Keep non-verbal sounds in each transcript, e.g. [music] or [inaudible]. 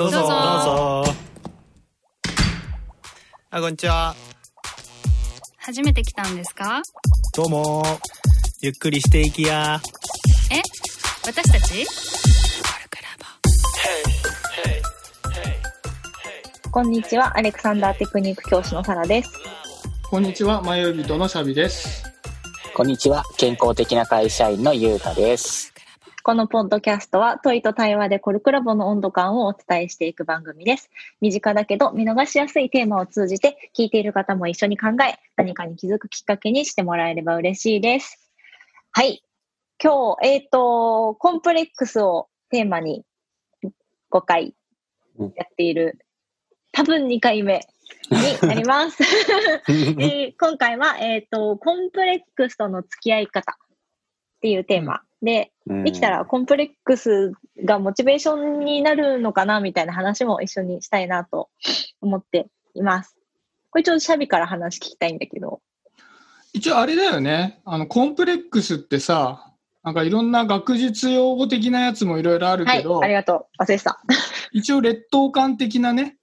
どうぞ。どうぞ。どうぞあこんにちは。初めて来たんですか？どうも。ゆっくりしていきや。え？私たち？こんにちは、アレクサンダーテクニック教師のサラです。こんにちは、迷い人のシャビです。こんにちは。健康的な会社員のゆうたです。このポッドキャストは問いと対話でコルクラボの温度感をお伝えしていく番組です。身近だけど見逃しやすいテーマを通じて聞いている方も一緒に考え、何かに気づくきっかけにしてもらえれば嬉しいです。はい。今日、えっ、と、コンプレックスをテーマに5回やっている、多分2回目になります。[laughs] えー今回は、えっ、と、コンプレックスとの付き合い方っていうテーマで、できたらコンプレックスがモチベーションになるのかなみたいな話も一緒にしたいなと思っています。これちょっとシャビから話聞きたいんだけど。一応あれだよね。あの、コンプレックスってさ、なんかいろんな学術用語的なやつもいろいろあるはいけど、、ありがとう。忘れてた。一応劣等感的なね、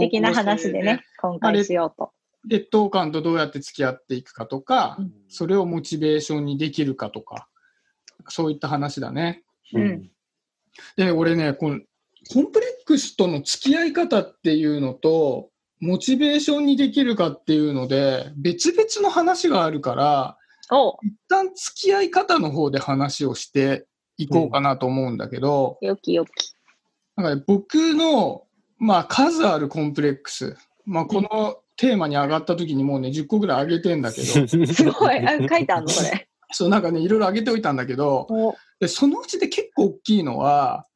的な話でね、今回しようと。劣等感とどうやって付き合っていくかとか、うんそれをモチベーションにできるかとか、そういった話だね。うんで、俺ね、このコンプレックスとの付き合い方っていうのと、モチベーションにできるかっていうので、別々の話があるから、お一旦付き合い方の方で話をしていこうかなと思うんだけど、よきよき。なんかね、僕の、まあ、数あるコンプレックス、まあ、このテーマに上がった時にもうね、10個ぐらい上げてんだけど、[laughs] すごい。あ書いてあるのこれ。そう、なんかね、いろいろ上げておいたんだけど、お。でそのうちで結構大きいのは、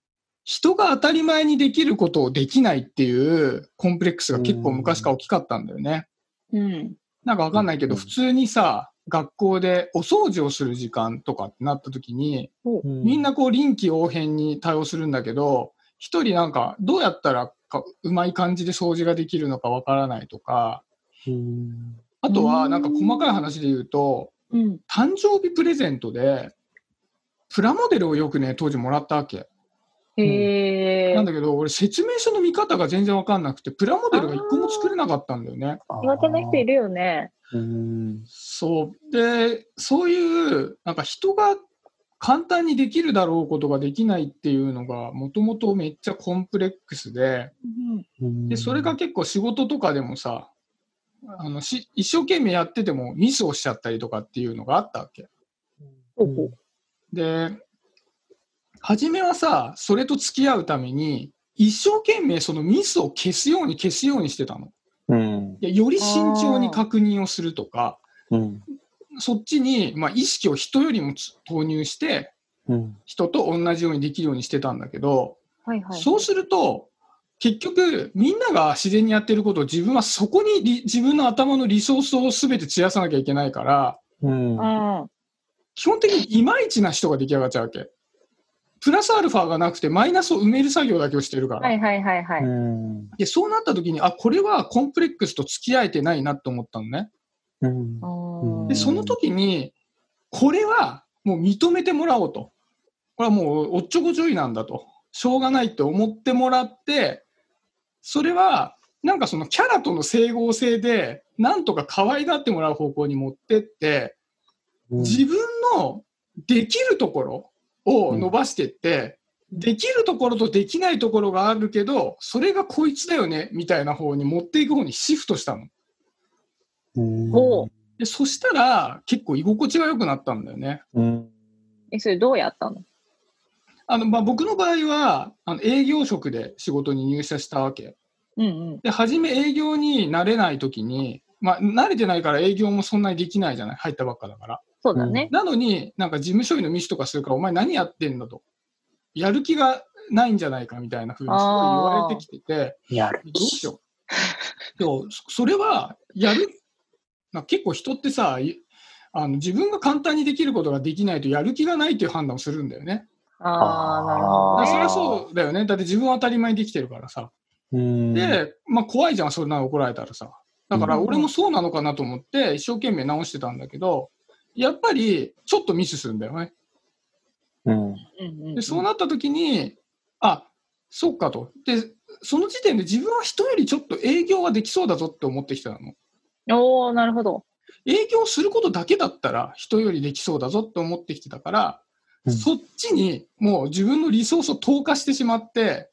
人が当たり前にできることをできないっていうコンプレックスが結構昔から大きかったんだよね。うん。なんかわかんないけど、うん。普通にさ、学校でお掃除をする時間とかってなった時に、みんなこう臨機応変に対応するんだけど、一人なんかどうやったらかうまい感じで掃除ができるのかわからないとか、あとはなんか細かい話で言うと、うん。誕生日プレゼントで、プラモデルをよくね、当時もらったわけ。へえなんだけど、俺説明書の見方が全然わかんなくて、プラモデルが一個も作れなかったんだよね。苦手な人いるよね。うんそう。で、そういう、なんか人が簡単にできるだろうことができないっていうのが、もともとめっちゃコンプレックスで、で、それが結構仕事とかでもさ、あのし一生懸命やっててもミスをしちゃったりとかっていうのがあったわけ。ほうほうで、初めはさ、それと付き合うために、一生懸命そのミスを消すように消すようにしてたの。うんいやより慎重に確認をするとか、うんそっちに、まあ、意識を人よりもつ投入して、うん人と同じようにできるようにしてたんだけど、はいはい。そうすると、結局、みんなが自然にやってることを自分はそこにリ自分の頭のリソースを全て散らさなきゃいけないから、うんうん。基本的にいまいちな人が出来上がっちゃうわけ。プラスアルファがなくてマイナスを埋める作業だけをしてるから。はいはいはいはい。うんでそうなった時に、あ、これはコンプレックスと付き合えてないなと思ったのね。うんうんで、その時に、これはもう認めてもらおうと。これはもうおっちょこちょいなんだと。しょうがないって思ってもらって、それは、なんかそのキャラとの整合性で、なんとか可愛がってもらう方向に持ってって、自分のできるところを伸ばしていって、できるところとできないところがあるけど、それがこいつだよね、みたいな方に持っていく方にシフトしたの。で、そしたら結構居心地が良くなったんだよね。うん。え、それどうやったの？あの、まあ、僕の場合は、あの営業職で仕事に入社したわけ。うんうん。で、初め営業になれない時に、まあ、慣れてないから営業もそんなにできないじゃない？入ったばっかだから。そうだね。なのに、なんか事務処理のミスとかするから、お前何やってんだと。やる気がないんじゃないかみたいな風にすごい言われてきてて、やるどうしよう。でも、そそれは、やる、まあ、結構人ってさ、いあの自分が簡単にできることができないとやる気がないという判断をするんだよね。ああ、なるほどそれはそうだよね。だって自分は当たり前にできてるからさ。うんで、まあ怖いじゃん、そんなの怒られたらさ。だからうん俺もそうなのかなと思って一生懸命直してたんだけど、やっぱりちょっとミスするんだよね。うんうんうんで、そうなった時に、あ、そっかと。で、その時点で自分は人よりちょっと営業はできそうだぞって思ってきたの。おー、なるほど。営業することだけだったら人よりできそうだぞって思ってきてたから、うんそっちにもう自分のリソースを投下してしまって、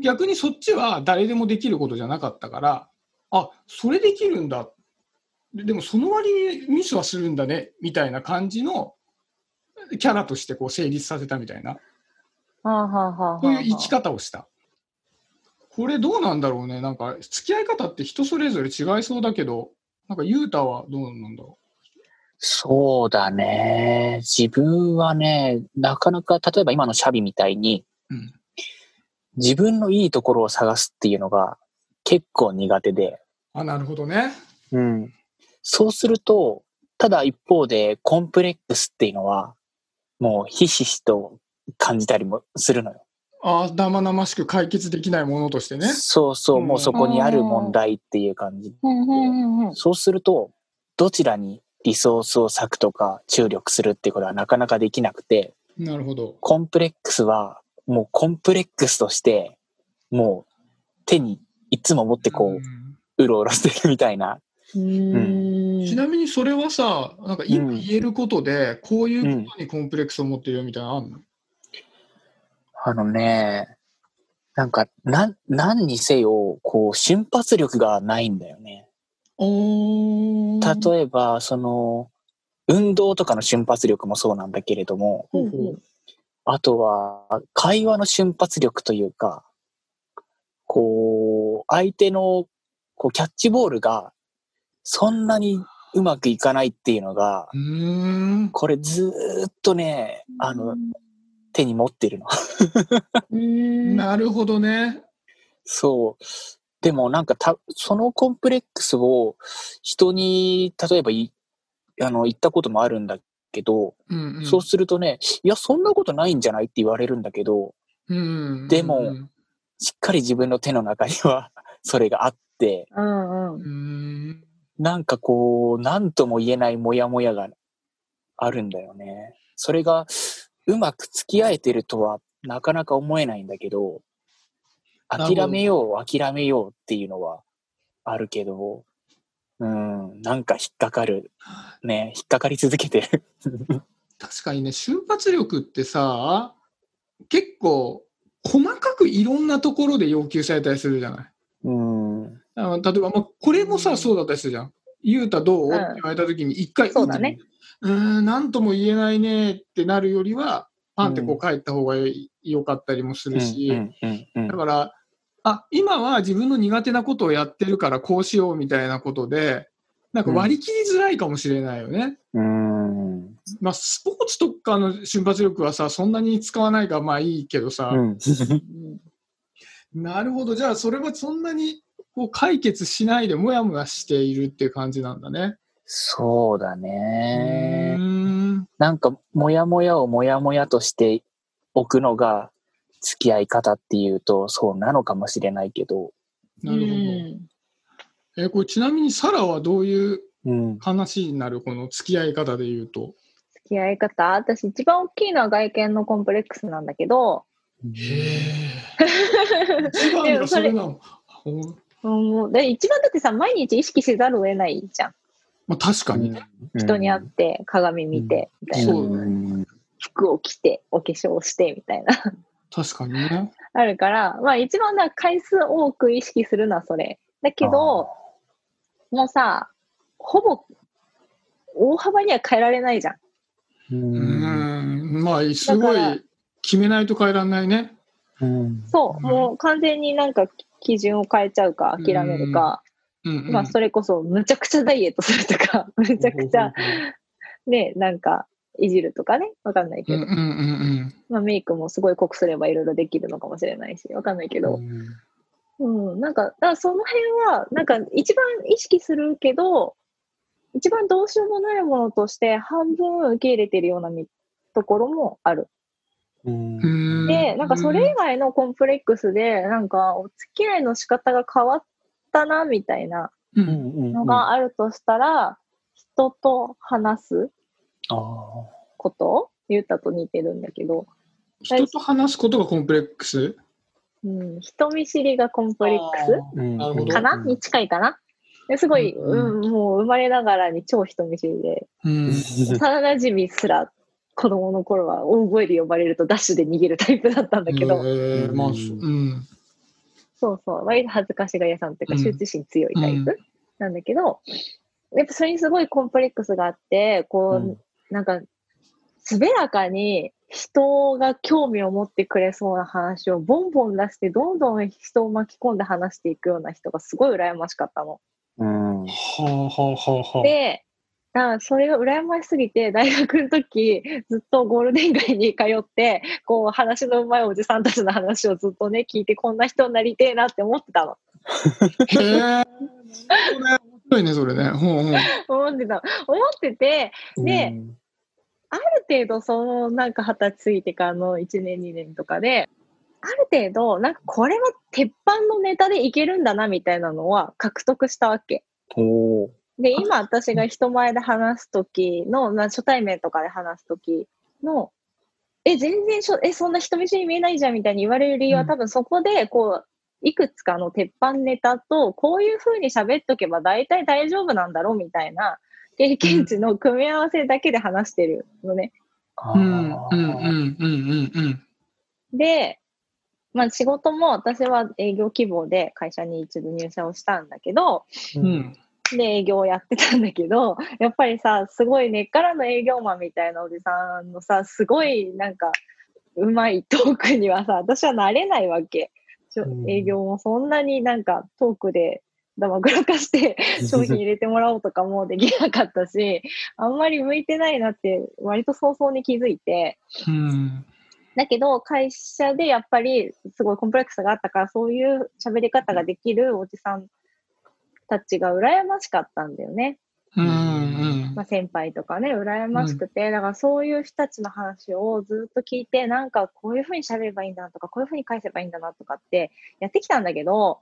逆にそっちは誰でもできることじゃなかったから、あ、それできるんだ。ででもその割にミスはするんだね、みたいな感じのキャラとしてこう成立させたみたいな、そういう生き方をした。これどうなんだろうね。なんか付き合い方って人それぞれ違いそうだけど、なんかユータはどうなんだろそうだね。自分はね、なかなか、例えば今のシャビみたいに、う。うん。自分のいいところを探すっていうのが結構苦手で、あ、なるほどね。うん。そうすると、ただ一方でコンプレックスっていうのは、もうひしひしと感じたりもするのよ。あ生々しく解決できないものとしてね。そうそう、うんもうそこにある問題っていう感じ。そうすると、どちらにリソースを割くとか注力するっていうことはなかなかできなくて、なるほど。コンプレックスはもうコンプレックスとして、もう手にいつも持ってこんう、うろうろしてるみたいな。うーんちなみにそれはさ、なんか今うん言えることで、こういうことにコンプレックスを持ってるよみたいなのあんの、あのね、なんか、なん、何にせよ、こう、瞬発力がないんだよね。例えば、その、運動とかの瞬発力もそうなんだけれども、ほうほうあとは、会話の瞬発力というか、こう、相手の、こう、キャッチボールが、そんなにうまくいかないっていうのが。これずーっとね、あの、手に持ってるの。[laughs] なるほどね。そう。でもなんかた、そのコンプレックスを人に、例えばい、あの、言ったこともあるんだけど、うんうん、そうするとね、いや、そんなことないんじゃないって言われるんだけど、うん。でもうんしっかり自分の手の中には [laughs] それがあって、うんうん。なんかこう、なんとも言えないモヤモヤがあるんだよね。それが、うまく付き合えてるとはなかなか思えないんだけど諦めよう、諦めようっていうのはあるけど、うん、なんか引っかかる。ね、引っかかり続けてる。確かにね、瞬発力ってさ、結構、細かくいろんなところで要求されたりするじゃない。うん、例えば、まあ、これもさ、そうだったりするじゃん。ゆうたどう、うんって言われたときに、一回、そうだねうーん、なんとも言えないねってなるよりは、パンってこう帰った方がよかったりもするし、だから、あ、今は自分の苦手なことをやってるからこうしようみたいなことで、なんか割り切りづらいかもしれないよね。うん、まあ、スポーツとかの瞬発力はさ、そんなに使わないからまあいいけどさ、うん。なるほど。じゃあ、それはそんなにこう解決しないでもやもやしているっていう感じなんだね。そうだうねー。ん。なんか、もやもやをもやもやとしておくのが付き合い方っていうと、そうなのかもしれないけど、なるほど。えこれちなみにサラはどういううん。話になるこの付き合い方で言うと？付き合い方？私一番大きいのは外見のコンプレックスなんだけど、へえ。一番がそれなの。ほううん、で一番だってさ、毎日意識せざるを得ないじゃん。まあ、確かにね。人に会って、鏡見て、みたいな。そうだね。服を着て、お化粧して、みたいな。確かにね。あるから、まあ一番だ回数多く意識するのはそれ。だけど、もうさ、ほぼ、大幅には変えられないじゃん。う。うんん。まあ、すごい決めないと変えられないね。うん。そう、うんもう完全になんか基準を変えちゃうか諦めるか、うん、うん。まあそれこそむちゃくちゃダイエットするとか、[laughs] むちゃくちゃね、なんかいじるとかね、わかんないけど、うんうんうんまあメイクもすごい濃くすればいろいろできるのかもしれないし、わかんないけど、うん、なんか、だからその辺は、なんか一番意識するけど、一番どうしようもないものとして半分受け入れてるようなみところもある。うんう。ん。で、なんかそれ以外のコンプレックスで、なんかお付き合いの仕方が変わったな、みたいなう。うんんのがあるとしたら、人と話すあこと？言ったと似てるんだけど、人と話すことがコンプレックス？うん、人見知りがコンプレックうんなるほど。スかな、に近いかな？ですごい、うんうん、もう生まれながらに超人見知りで、うん。幼馴染すら子供の頃は大声で呼ばれるとダッシュで逃げるタイプだったんだけど、えーまあ、うん。そうそう、割と恥ずかしがり屋さんっていうか、うん。羞恥心強いタイプなんだけど、やっぱそれにすごいコンプレックスがあって、こう、うんなんか、滑らかに人が興味を持ってくれそうな話をボンボン出して、どんどん人を巻き込んで話していくような人がすごい羨ましかったの。うん。はあはあはあはあ。で、だからそれが羨ましすぎて、大学の時、ずっとゴールデン街に通って、こう、話の上手いおじさんたちの話をずっとね、聞いて、こんな人になりてえなって思ってたの。へえ。面白いね、それね。ほうほう。思ってた。思ってて、でうんある程度、その、なんか二十歳過ぎてからの1年、2年とかで、ある程度、なんかこれは鉄板のネタでいけるんだな、みたいなのは獲得したわけ。で、今私が人前で話すときの、まあ、初対面とかで話すときの、え、全然しょ、え、そんな人見知り見えないじゃんみたいに言われる理由は、うん多分そこで、こう、いくつかの鉄板ネタと、こういう風に喋っとけば大体大丈夫なんだろうみたいな経験値の組み合わせだけで話してるのね。あうん、うん、うん、ーうん、うん、で、まあ仕事も私は営業希望で会社に一度入社をしたんだけど、うん。うん。で営業をやってたんだけど、やっぱりさ、すごい根っからの営業マンみたいなおじさんのさ、すごいなんか、うまいトークにはさ、私はなれないわけ。営業もそんなになんかトークでだまくらかして [laughs] 商品入れてもらおうとかもできなかったし、あんまり向いてないなって割と早々に気づいて、うん。だけど会社でやっぱりすごいコンプレックスがあったから、そういう喋り方ができるおじさんたちが羨ましかったんだよね。うん、うんまあ、先輩とかね、羨ましくて、だからそういう人たちの話をずっと聞いて、なんかこういうふうに喋ればいいんだなとか、こういうふうに返せばいいんだなとかってやってきたんだけど、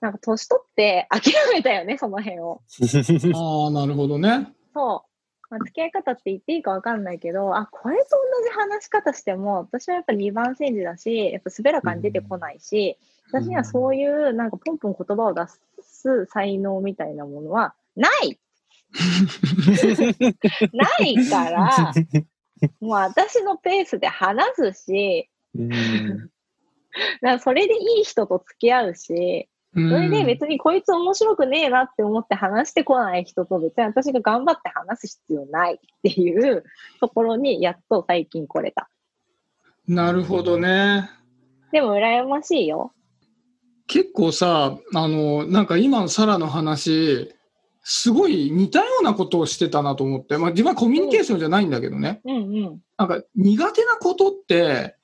なんか年取って諦めたよね、その辺を。[laughs] ああ、なるほどね。そう。まあ、付き合い方って言っていいかわかんないけど、あ、これと同じ話し方しても、私はやっぱ2番煎じだし、やっぱ滑らかに出てこないし、私にはそういうなんかポンポン言葉を出す才能みたいなものはないないから、[laughs] もう私のペースで話すし、うんだそれでいい人と付き合うし、そそれで別にこいつ面白くねえなって思って話してこない人と別に私が頑張って話す必要ないっていうところにやっと最近来れた。なるほどね。でも羨ましいよ。結構さ、あの、なんか今のサラの話、すごい似たようなことをしてたなと思って、まあ自分はコミュニケーションじゃないんだけどね。うんうん。なんか苦手なことって、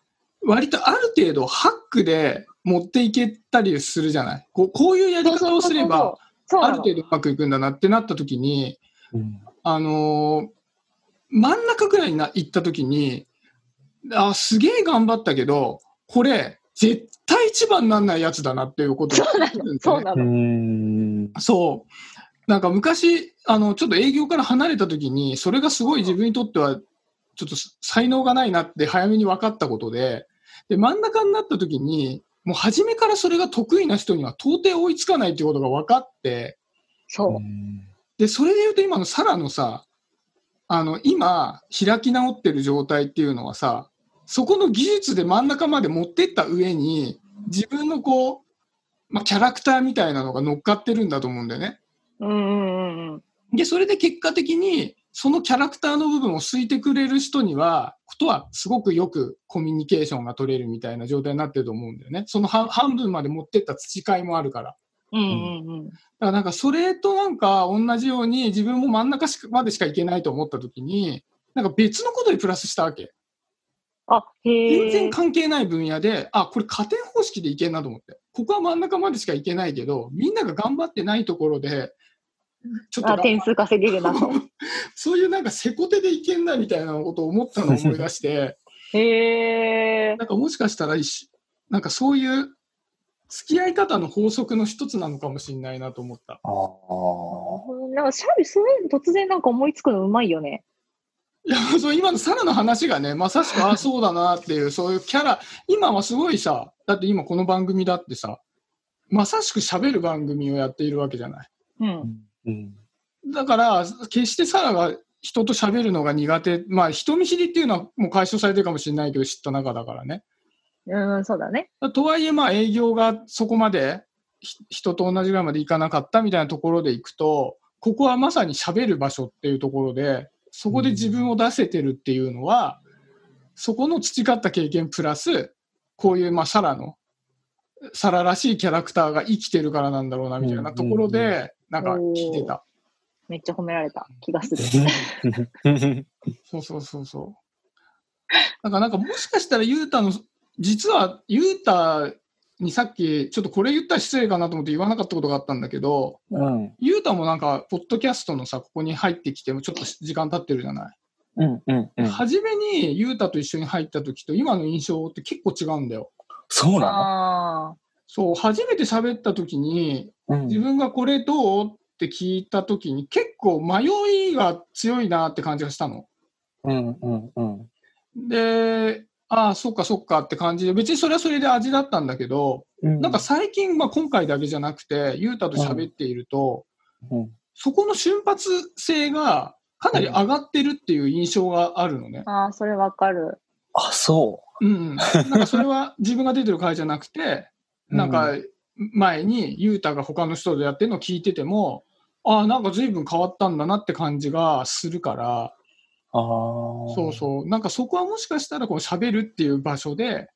割とある程度ハックで持っていけたりするじゃない？こうこういうやり方をすれば、ある程度うまくいくんだなってなった時に、うんあのー真ん中ぐらいにな行った時に、あ、すげえ頑張ったけど、これ、絶対一番になんないやつだなっていうことそうなの。そうなうの。んそう。なんか昔、あの、ちょっと営業から離れた時に、それがすごい自分にとっては、ちょっと才能がないなって早めに分かったことで、で、真ん中になった時に、もう初めからそれが得意な人には到底追いつかないっていうことが分かって、そう。で、それで言うと今のサラのさ、あの、今、開き直ってる状態っていうのはさ、そこの技術で真ん中まで持ってった上に、自分のこう、まあ、キャラクターみたいなのが乗っかってるんだと思うんだよね。うんうんうんうん。で、それで結果的に、そのキャラクターの部分を好いてくれる人には、ことはすごくよくコミュニケーションが取れるみたいな状態になってると思うんだよね。その半半分まで持ってった培いもあるから。うんうんうん。だからなんかそれとなんか同じように自分も真ん中までしかいけないと思った時に、なんか別のことにプラスしたわけ。あ。全然関係ない分野で、あ、これ加点方式でいけんなと思って。ここは真ん中までしかいけないけど、みんなが頑張ってないところで、ちょっとあ、点数稼げるなと。[laughs] そういうなんかせこ手でいけんなみたいなことを思ったのを思い出して、[laughs] へえ。なんかもしかしたら一緒なんかそういう付き合い方の法則の一つなのかもしれないなと思った。あーなんかシャビ、そういうの突然なんか思いつくのうまいよね。いや、そう今のサラの話がね、まさしく、あ、そうだなっていう、[laughs] そういうキャラ、今はすごいさ、だって今この番組だってさ、まさしく喋る番組をやっているわけじゃない。うん。うん。だから、決してサラが人と喋るのが苦手、まあ人見知りっていうのはもう解消されてるかもしれないけど、知った中だからね。うん、そうだね。とはいえ、まあ営業がそこまでひ人と同じぐらいまでいかなかったみたいなところでいくと、ここはまさに喋る場所っていうところで、そこで自分を出せてるっていうのは、そこの培った経験プラス、こういうまあサラの、サラらしいキャラクターが生きてるからなんだろうなみたいなところで、なんか聞いてた。めっちゃ褒められた気がする。[laughs] そうそうそうそう。だからなんかもしかしたらユータの、実はユータにさっきちょっとこれ言ったら失礼かなと思って言わなかったことがあったんだけど、うん。ユータもなんか、ポッドキャストのさ、ここに入ってきてもちょっと時間経ってるじゃない？うん。うん。うん。初めにユータと一緒に入った時と今の印象って結構違うんだよ。そうなあそう、初めて喋った時に、の自分がこれどうって聞いた時に結構迷いが強いなって感じがしたの。うん。うん。うん。で、ああ、そっかそっかって感じで、別にそれはそれで味だったんだけど、うん。なんか最近、まあ今回だけじゃなくて、ユータと喋っていると、うん、そそこの瞬発性がかなり上がってるっていう印象があるのね。あ、ああ、それわかる。あ、そうん。なんかそれは自分が出てる回じゃなくて、う。なんか前にユータが他の人でやってるのを聞いてても、ああ、なんか随分変わったんだなって感じがするから、ああ。そうそう。なんかそこはもしかしたらこう喋るっていう場所で、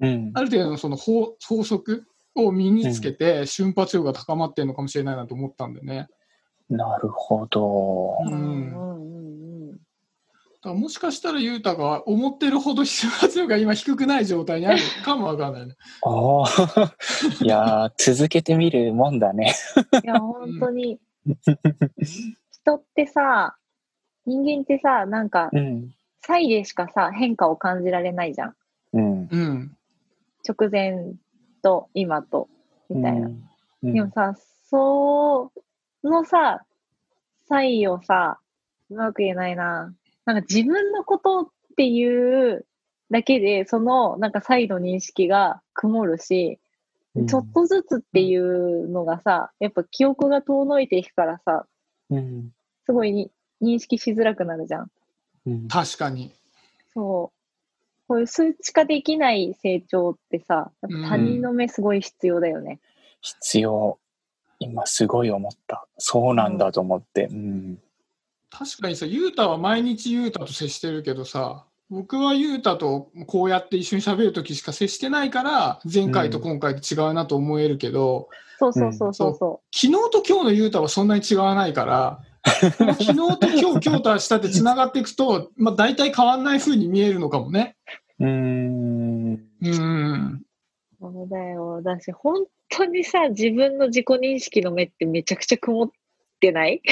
う。うん。ある程度のその法法則を身につけて瞬発力が高まってるのかもしれないなと思ったんでね。なるほど。うんからもしかしたらユータが思ってるほど瞬発力が今低くない状態にあるかもわかんないね。ああ。[laughs] いやー、続けてみるもんだね。いや、本当に。人ってさ、人間ってさ、なんか、うん。差異でしかさ、変化を感じられないじゃん。うん。うん。直前と今と、みたいな。うん。でもさ、そのさ、差異をさ、うまく言えないな。なんか自分のことっていうだけで、そのなんか差異の認識が曇るし、うんちょっとずつっていうのがさ、やっぱ記憶が遠のいていくからさ、うん。すごいに認識しづらくなるじゃん。うん。確かに。そう。こういう数値化できない成長ってさ、やっぱ他人の目すごい必要だよね。必要。今すごい思った。そうなんだと思って。うん。確かにさ、ユータは毎日ユータと接してるけどさ、僕はユータとこうやって一緒に喋るときしか接してないから、前回と今回で違うなと思えるけど、そうそうそうそうそ昨日と今日のユータはそんなに違わないから、昨日と今日、[laughs] 今日と明日って繋がっていくと、まあ大体変わんない風に見えるのかもね。うーん。うん。う。そうだよ。だし、本当にさ、自分の自己認識の目ってめちゃくちゃ曇ってない？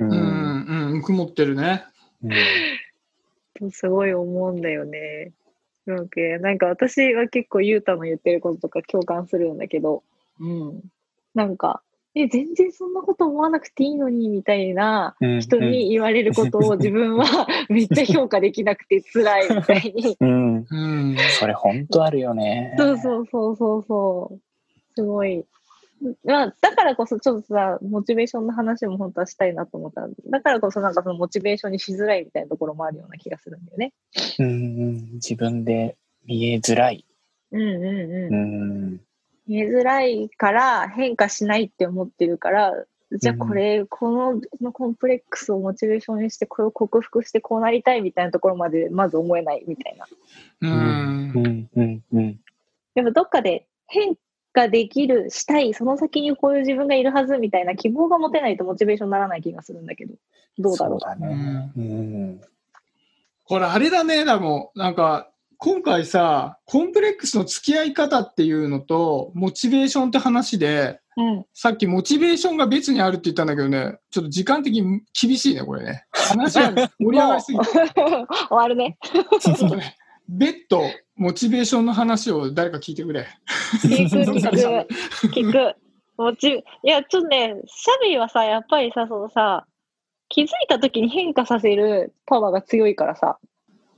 う。うんん、うん、曇ってるね。とすごい思うんだよね。なんかなんか私は結構ゆうたの言ってることとか共感するんだけど、うん。なんか、え、全然そんなこと思わなくていいのに、みたいなうん人に言われることを自分は [laughs] めっちゃ評価できなくて辛いみたいに。うん。うん。それ本当あるよね。そうそうそうそうそう。すごい。まあ、だからこそちょっとさ、モチベーションの話も本当はしたいなと思った。だからこそなんかそのモチベーションにしづらいみたいなところもあるような気がするんだよね。うんうん。自分で見えづらい。うんうんううん。ん。見えづらいから変化しないって思ってるから、じゃあこれ、このこのコンプレックスをモチベーションにして、これを克服してこうなりたいみたいなところまでまず思えないみたいな。う。うんん。うん。うん。やっぱどっかで変化できる、したい、その先にこういう自分がいるはずみたいな希望が持てないとモチベーションにならない気がするんだけど、どうだろう？そうだね。うん。これあれだね、でも、なんか、今回さ、コンプレックスの付き合い方っていうのと、モチベーションって話で、うん。さっきモチベーションが別にあるって言ったんだけどね、ちょっと時間的に厳しいね、これね。話が盛り上がりすぎて。[laughs] 終わるね。ちょっとね、別途、モチベーションの話を誰か聞いてくれ。聞く、聞く、聞く。[laughs] もち、いや、ちょっとね、シャビーはさ、やっぱりさ、そのさ、気づいた時に変化させるパワーが強いからさ、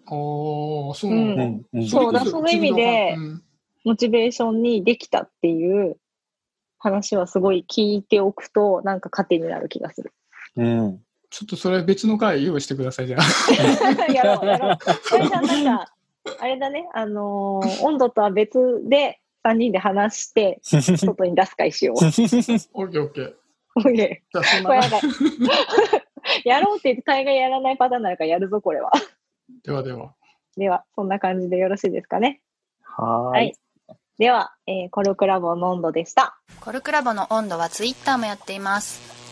おー、そううなんだ。うん。うん。そうだその意味でモチベーションにできたっていう話はすごい聞いておくと、なんか糧になる気がする。うん。ちょっとそれ別の回用意してください、じゃあ。[laughs] やろう、やろう。それじゃあなんか、あれだね、あのー温度とは別で3人で話して、[laughs] 外に出す会しよう。オッケーオッケー。オッケじゃあそんー。これななんか、[laughs] やろうって言って大概やらないパターンになるからやるぞ、これは。ではでは。では、そんな感じでよろしいですかね。はーいはい。では、えーコルクラボの温度でした。コルクラボの温度はツイッターもやっています。